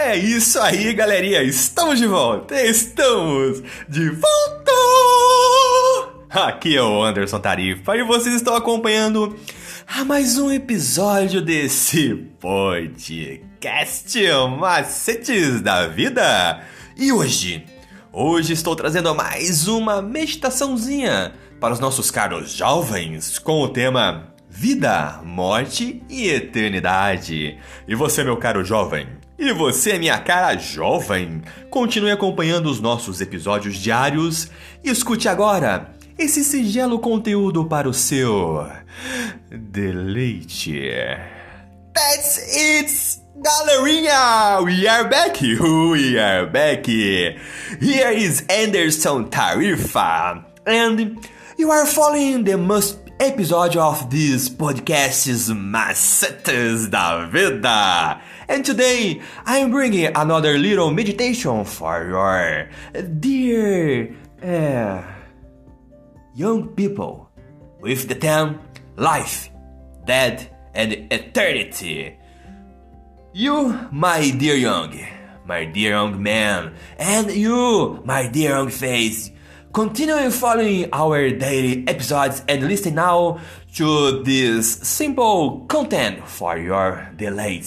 É isso aí, galerinha. Estamos de volta. Estamos de volta. Aqui é o Anderson Tarifa e vocês estão acompanhando a mais um episódio desse podcast Macetes da Vida. E hoje, hoje estou trazendo mais uma meditaçãozinha para os nossos caros jovens com o tema Vida, Morte e Eternidade. E você, meu caro jovem, e você, minha cara jovem, continue acompanhando os nossos episódios diários e escute agora esse singelo conteúdo para o seu deleite. That's it, galerinha! We are back! We are back! Here is Anderson Tarifa, and you are following the most episode of this podcast's Macetes da Vida. And today I'm bringing another little meditation for your dear uh, young people with the term life, death, and eternity. You, my dear young, my dear young man, and you, my dear young face, Continue following our daily episodes and listen now to this simple content for your delight.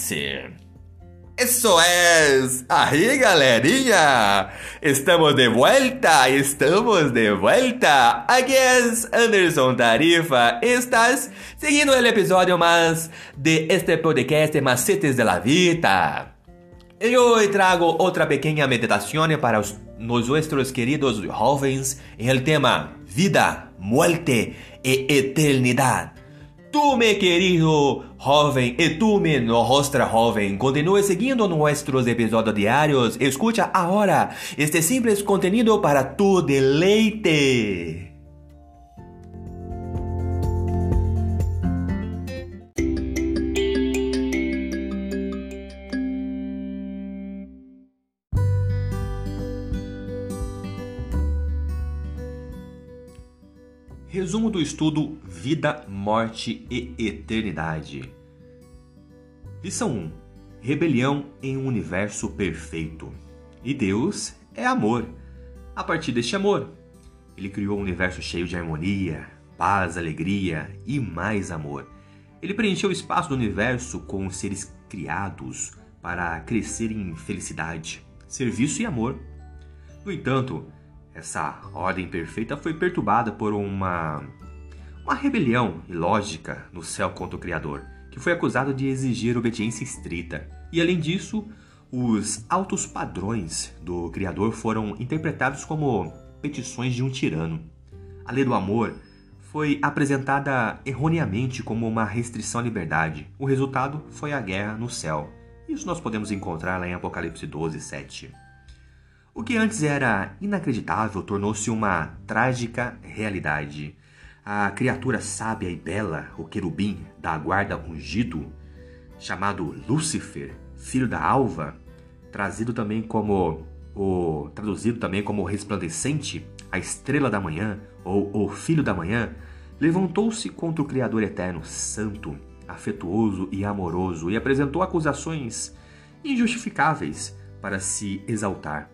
Eso es. Ahí, galerinha. Estamos de vuelta. Estamos de vuelta. Aquí es Anderson Tarifa. Estás siguiendo el episodio más de este podcast Macetes de la Vida. E hoje trago outra pequena meditação para os nossos queridos jovens em el tema vida, muerte e eternidade. Tu, meu querido jovem, e tu, minha rostra jovem, continue seguindo nossos episódios diários. Escucha agora este simples conteúdo para tu deleite. Resumo do estudo Vida, Morte e Eternidade. Lição 1: Rebelião em um universo perfeito. E Deus é amor. A partir deste amor, ele criou um universo cheio de harmonia, paz, alegria e mais amor. Ele preencheu o espaço do universo com seres criados para crescer em felicidade, serviço e amor. No entanto, essa ordem perfeita foi perturbada por uma uma rebelião ilógica no céu contra o Criador, que foi acusado de exigir obediência estrita. E além disso, os altos padrões do Criador foram interpretados como petições de um tirano. A lei do amor foi apresentada erroneamente como uma restrição à liberdade. O resultado foi a guerra no céu. Isso nós podemos encontrar lá em Apocalipse 12, 7. O que antes era inacreditável tornou-se uma trágica realidade. A criatura sábia e bela, o querubim da guarda ungido, chamado Lúcifer, filho da alva, trazido também como o traduzido também como resplandecente, a estrela da manhã ou o filho da manhã, levantou-se contra o Criador eterno, santo, afetuoso e amoroso e apresentou acusações injustificáveis para se exaltar.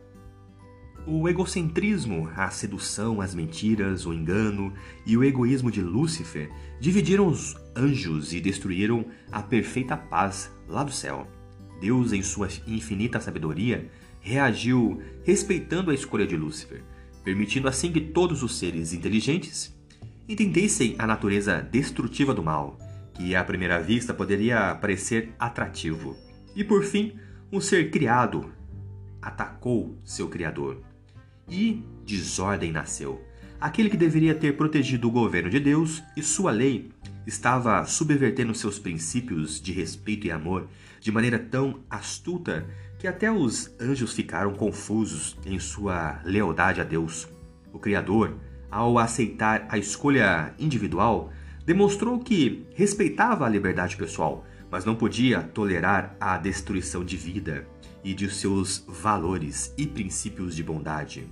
O egocentrismo, a sedução, as mentiras, o engano e o egoísmo de Lúcifer dividiram os anjos e destruíram a perfeita paz lá do céu. Deus, em sua infinita sabedoria, reagiu respeitando a escolha de Lúcifer, permitindo assim que todos os seres inteligentes entendessem a natureza destrutiva do mal, que à primeira vista poderia parecer atrativo. E por fim, um ser criado atacou seu Criador e desordem nasceu. Aquele que deveria ter protegido o governo de Deus e sua lei estava subvertendo seus princípios de respeito e amor de maneira tão astuta que até os anjos ficaram confusos em sua lealdade a Deus. O Criador, ao aceitar a escolha individual, demonstrou que respeitava a liberdade pessoal, mas não podia tolerar a destruição de vida e de seus valores e princípios de bondade.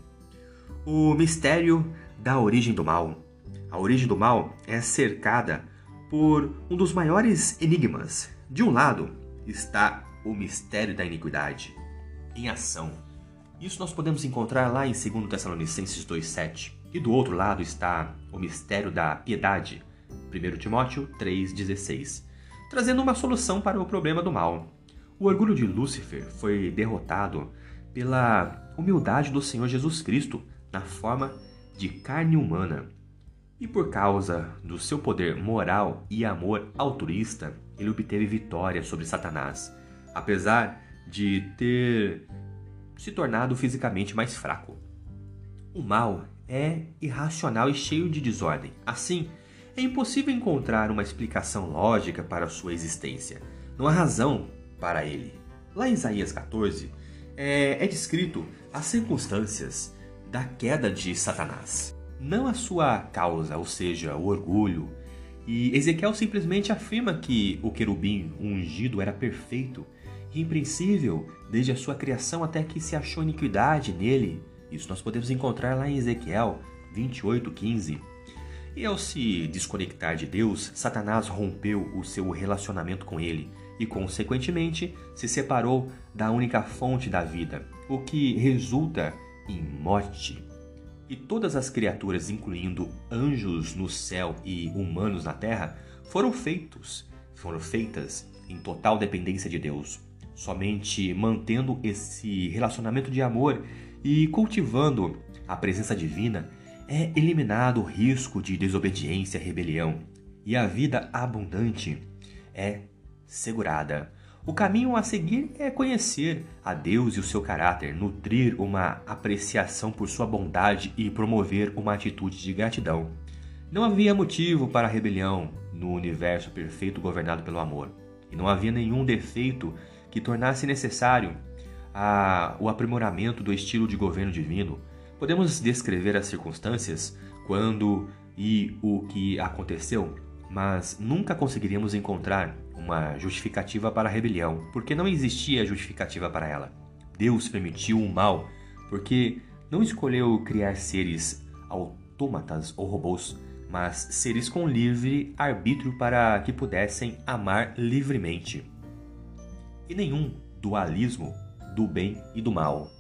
O mistério da origem do mal. A origem do mal é cercada por um dos maiores enigmas. De um lado está o mistério da iniquidade, em ação. Isso nós podemos encontrar lá em 2 Tessalonicenses 2,7. E do outro lado está o mistério da piedade, 1 Timóteo 3,16, trazendo uma solução para o problema do mal. O orgulho de Lúcifer foi derrotado pela humildade do Senhor Jesus Cristo na forma de carne humana. E por causa do seu poder moral e amor altruísta, ele obteve vitória sobre Satanás, apesar de ter se tornado fisicamente mais fraco. O mal é irracional e cheio de desordem. Assim, é impossível encontrar uma explicação lógica para sua existência. Não há razão para ele. Lá em Isaías 14, é, é descrito as circunstâncias da queda de Satanás, não a sua causa, ou seja, o orgulho. E Ezequiel simplesmente afirma que o querubim ungido era perfeito, irrepreensível desde a sua criação até que se achou iniquidade nele. Isso nós podemos encontrar lá em Ezequiel 28:15. E ao se desconectar de Deus, Satanás rompeu o seu relacionamento com ele e, consequentemente, se separou da única fonte da vida, o que resulta em morte. E todas as criaturas, incluindo anjos no céu e humanos na terra, foram feitos, foram feitas em total dependência de Deus. Somente mantendo esse relacionamento de amor e cultivando a presença divina é eliminado o risco de desobediência e rebelião, e a vida abundante é segurada. O caminho a seguir é conhecer a Deus e o seu caráter, nutrir uma apreciação por sua bondade e promover uma atitude de gratidão. Não havia motivo para rebelião no universo perfeito governado pelo amor, e não havia nenhum defeito que tornasse necessário a, o aprimoramento do estilo de governo divino. Podemos descrever as circunstâncias, quando e o que aconteceu, mas nunca conseguiríamos encontrar uma justificativa para a rebelião, porque não existia justificativa para ela. Deus permitiu o mal porque não escolheu criar seres autômatas ou robôs, mas seres com livre arbítrio para que pudessem amar livremente. E nenhum dualismo do bem e do mal.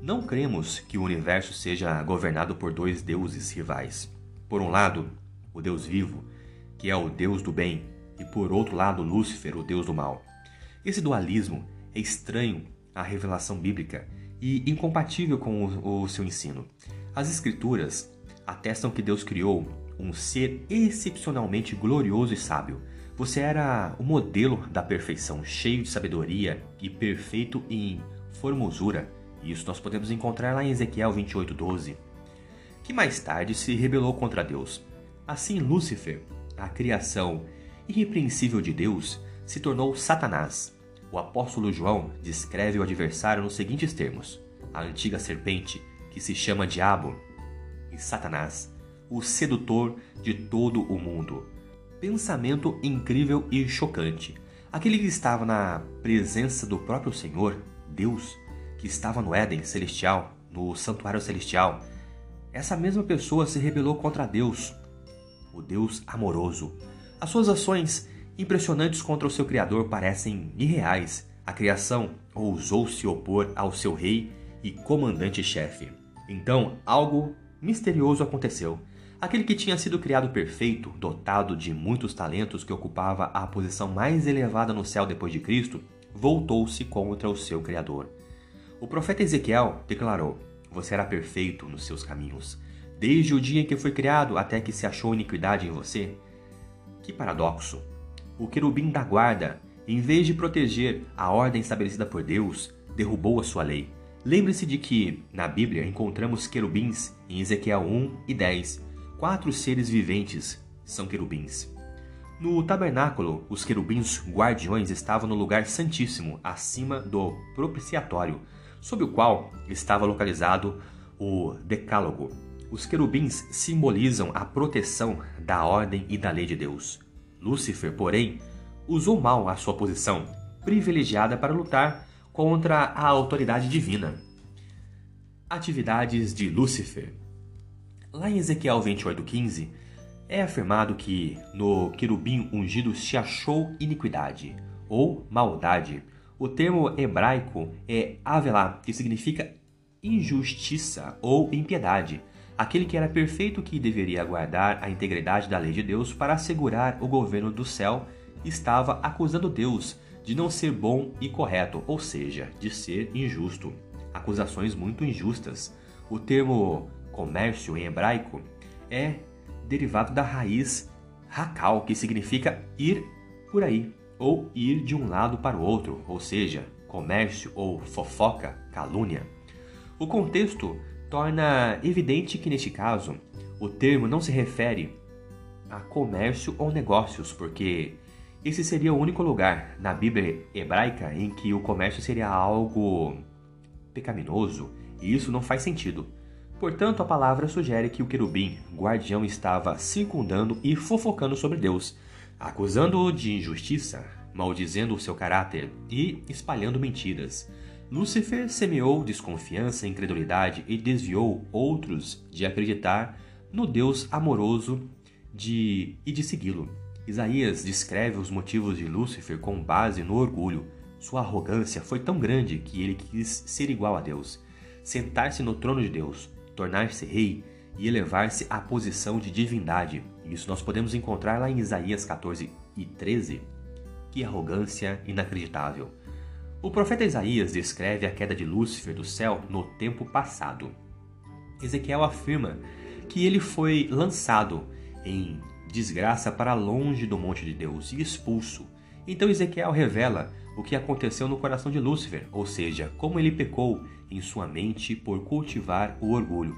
Não cremos que o universo seja governado por dois deuses rivais. Por um lado, o Deus vivo, que é o Deus do bem, e por outro lado Lúcifer, o deus do mal. Esse dualismo é estranho à revelação bíblica e incompatível com o, seu ensino. As Escrituras atestam que Deus criou um ser excepcionalmente glorioso e sábio. Você era o modelo da perfeição, cheio de sabedoria e perfeito em formosura. Isso nós podemos encontrar lá em Ezequiel 28:12. Que mais tarde se rebelou contra Deus. Assim, Lúcifer, a criação irrepreensível de Deus, se tornou Satanás. O apóstolo João descreve o adversário nos seguintes termos: a antiga serpente, que se chama Diabo, e Satanás, o sedutor de todo o mundo. Pensamento incrível e chocante. Aquele que estava na presença do próprio Senhor, Deus, que estava no Éden celestial, no santuário celestial, essa mesma pessoa se rebelou contra Deus, o Deus amoroso, as suas ações impressionantes contra o seu Criador parecem irreais. A criação ousou se opor ao seu rei e comandante-chefe. Então, algo misterioso aconteceu. Aquele que tinha sido criado perfeito, dotado de muitos talentos, que ocupava a posição mais elevada no céu depois de Cristo, voltou-se contra o seu Criador. O profeta Ezequiel declarou: Você era perfeito nos seus caminhos. Desde o dia em que foi criado até que se achou iniquidade em você, que paradoxo! O querubim da guarda, em vez de proteger a ordem estabelecida por Deus, derrubou a sua lei. Lembre-se de que, na Bíblia, encontramos querubins em Ezequiel 1 e 10. Quatro seres viventes são querubins. No tabernáculo, os querubins guardiões estavam no lugar santíssimo, acima do propiciatório, sob o qual estava localizado o Decálogo, os querubins simbolizam a proteção da ordem e da lei de Deus. Lúcifer, porém, usou mal a sua posição privilegiada para lutar contra a autoridade divina. Atividades de Lúcifer. Lá em Ezequiel 28:15 é afirmado que no querubim ungido se achou iniquidade ou maldade, O termo hebraico é avelá, que significa injustiça ou impiedade. Aquele que era perfeito que deveria guardar a integridade da lei de Deus para assegurar o governo do céu estava acusando Deus de não ser bom e correto, ou seja, de ser injusto. Acusações muito injustas. O termo comércio em hebraico é derivado da raiz hakal, que significa ir por aí, ou ir de um lado para o outro, ou seja, comércio ou fofoca, calúnia. O contexto torna evidente que neste caso o termo não se refere a comércio ou negócios, porque esse seria o único lugar na Bíblia hebraica em que o comércio seria algo pecaminoso, e isso não faz sentido. Portanto, a palavra sugere que o querubim, guardião, estava circundando e fofocando sobre Deus, acusando-o de injustiça, maldizendo o seu caráter e espalhando mentiras. Lúcifer semeou desconfiança incredulidade e desviou outros de acreditar no Deus amoroso de, e de segui-lo. Isaías descreve os motivos de Lúcifer com base no orgulho. Sua arrogância foi tão grande que ele quis ser igual a Deus, sentar-se no trono de Deus, tornar-se rei e elevar-se à posição de divindade. Isso nós podemos encontrar lá em Isaías 14 e 13. Que arrogância inacreditável! O profeta Isaías descreve a queda de Lúcifer do céu no tempo passado. Ezequiel afirma que ele foi lançado em desgraça para longe do monte de Deus e expulso. Então Ezequiel revela o que aconteceu no coração de Lúcifer, ou seja, como ele pecou em sua mente por cultivar o orgulho.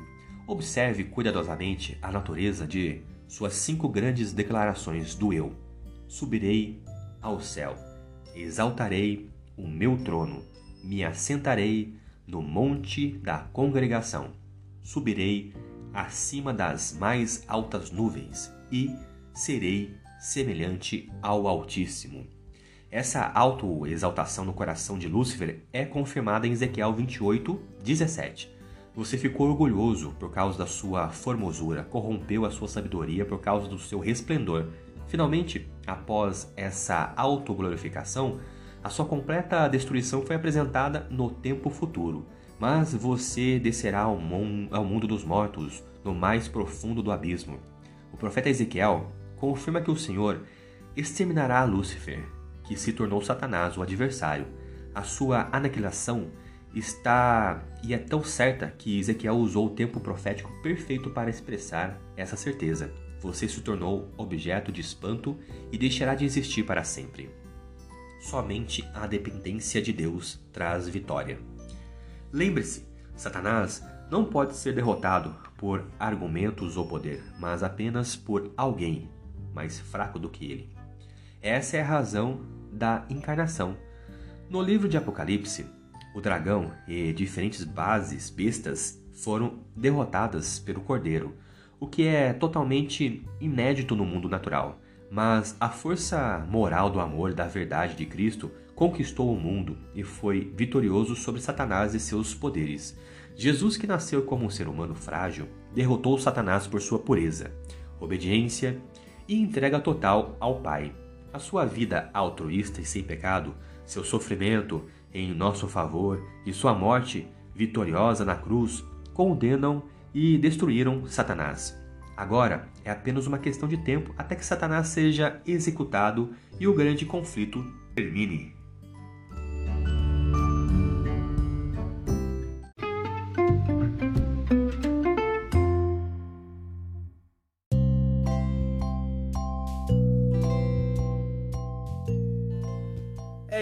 Observe cuidadosamente a natureza de suas cinco grandes declarações do eu. Subirei ao céu, exaltarei o meu trono, me assentarei no monte da congregação, subirei acima das mais altas nuvens e serei semelhante ao Altíssimo. Essa autoexaltação no coração de Lúcifer é confirmada em Ezequiel 28, 17. Você ficou orgulhoso por causa da sua formosura, corrompeu a sua sabedoria por causa do seu resplendor. Finalmente, após essa autoglorificação, a sua completa destruição foi apresentada no tempo futuro. Mas você descerá ao, ao mundo dos mortos, no mais profundo do abismo. O profeta Ezequiel confirma que o Senhor exterminará Lúcifer, que se tornou Satanás, o adversário. A sua aniquilação está e é tão certa que Ezequiel usou o tempo profético perfeito para expressar essa certeza. Você se tornou objeto de espanto e deixará de existir para sempre. Somente a dependência de Deus traz vitória. Lembre-se, Satanás não pode ser derrotado por argumentos ou poder, mas apenas por alguém mais fraco do que ele. Essa é a razão da encarnação. No livro de Apocalipse, o dragão e diferentes bases bestas foram derrotadas pelo cordeiro, o que é totalmente inédito no mundo natural. Mas a força moral do amor da verdade de Cristo conquistou o mundo e foi vitorioso sobre Satanás e seus poderes. Jesus, que nasceu como um ser humano frágil, derrotou Satanás por sua pureza, obediência e entrega total ao Pai. A sua vida altruísta e sem pecado, seu sofrimento em nosso favor e sua morte vitoriosa na cruz condenam e destruíram Satanás. Agora é apenas uma questão de tempo até que Satanás seja executado e o grande conflito termine.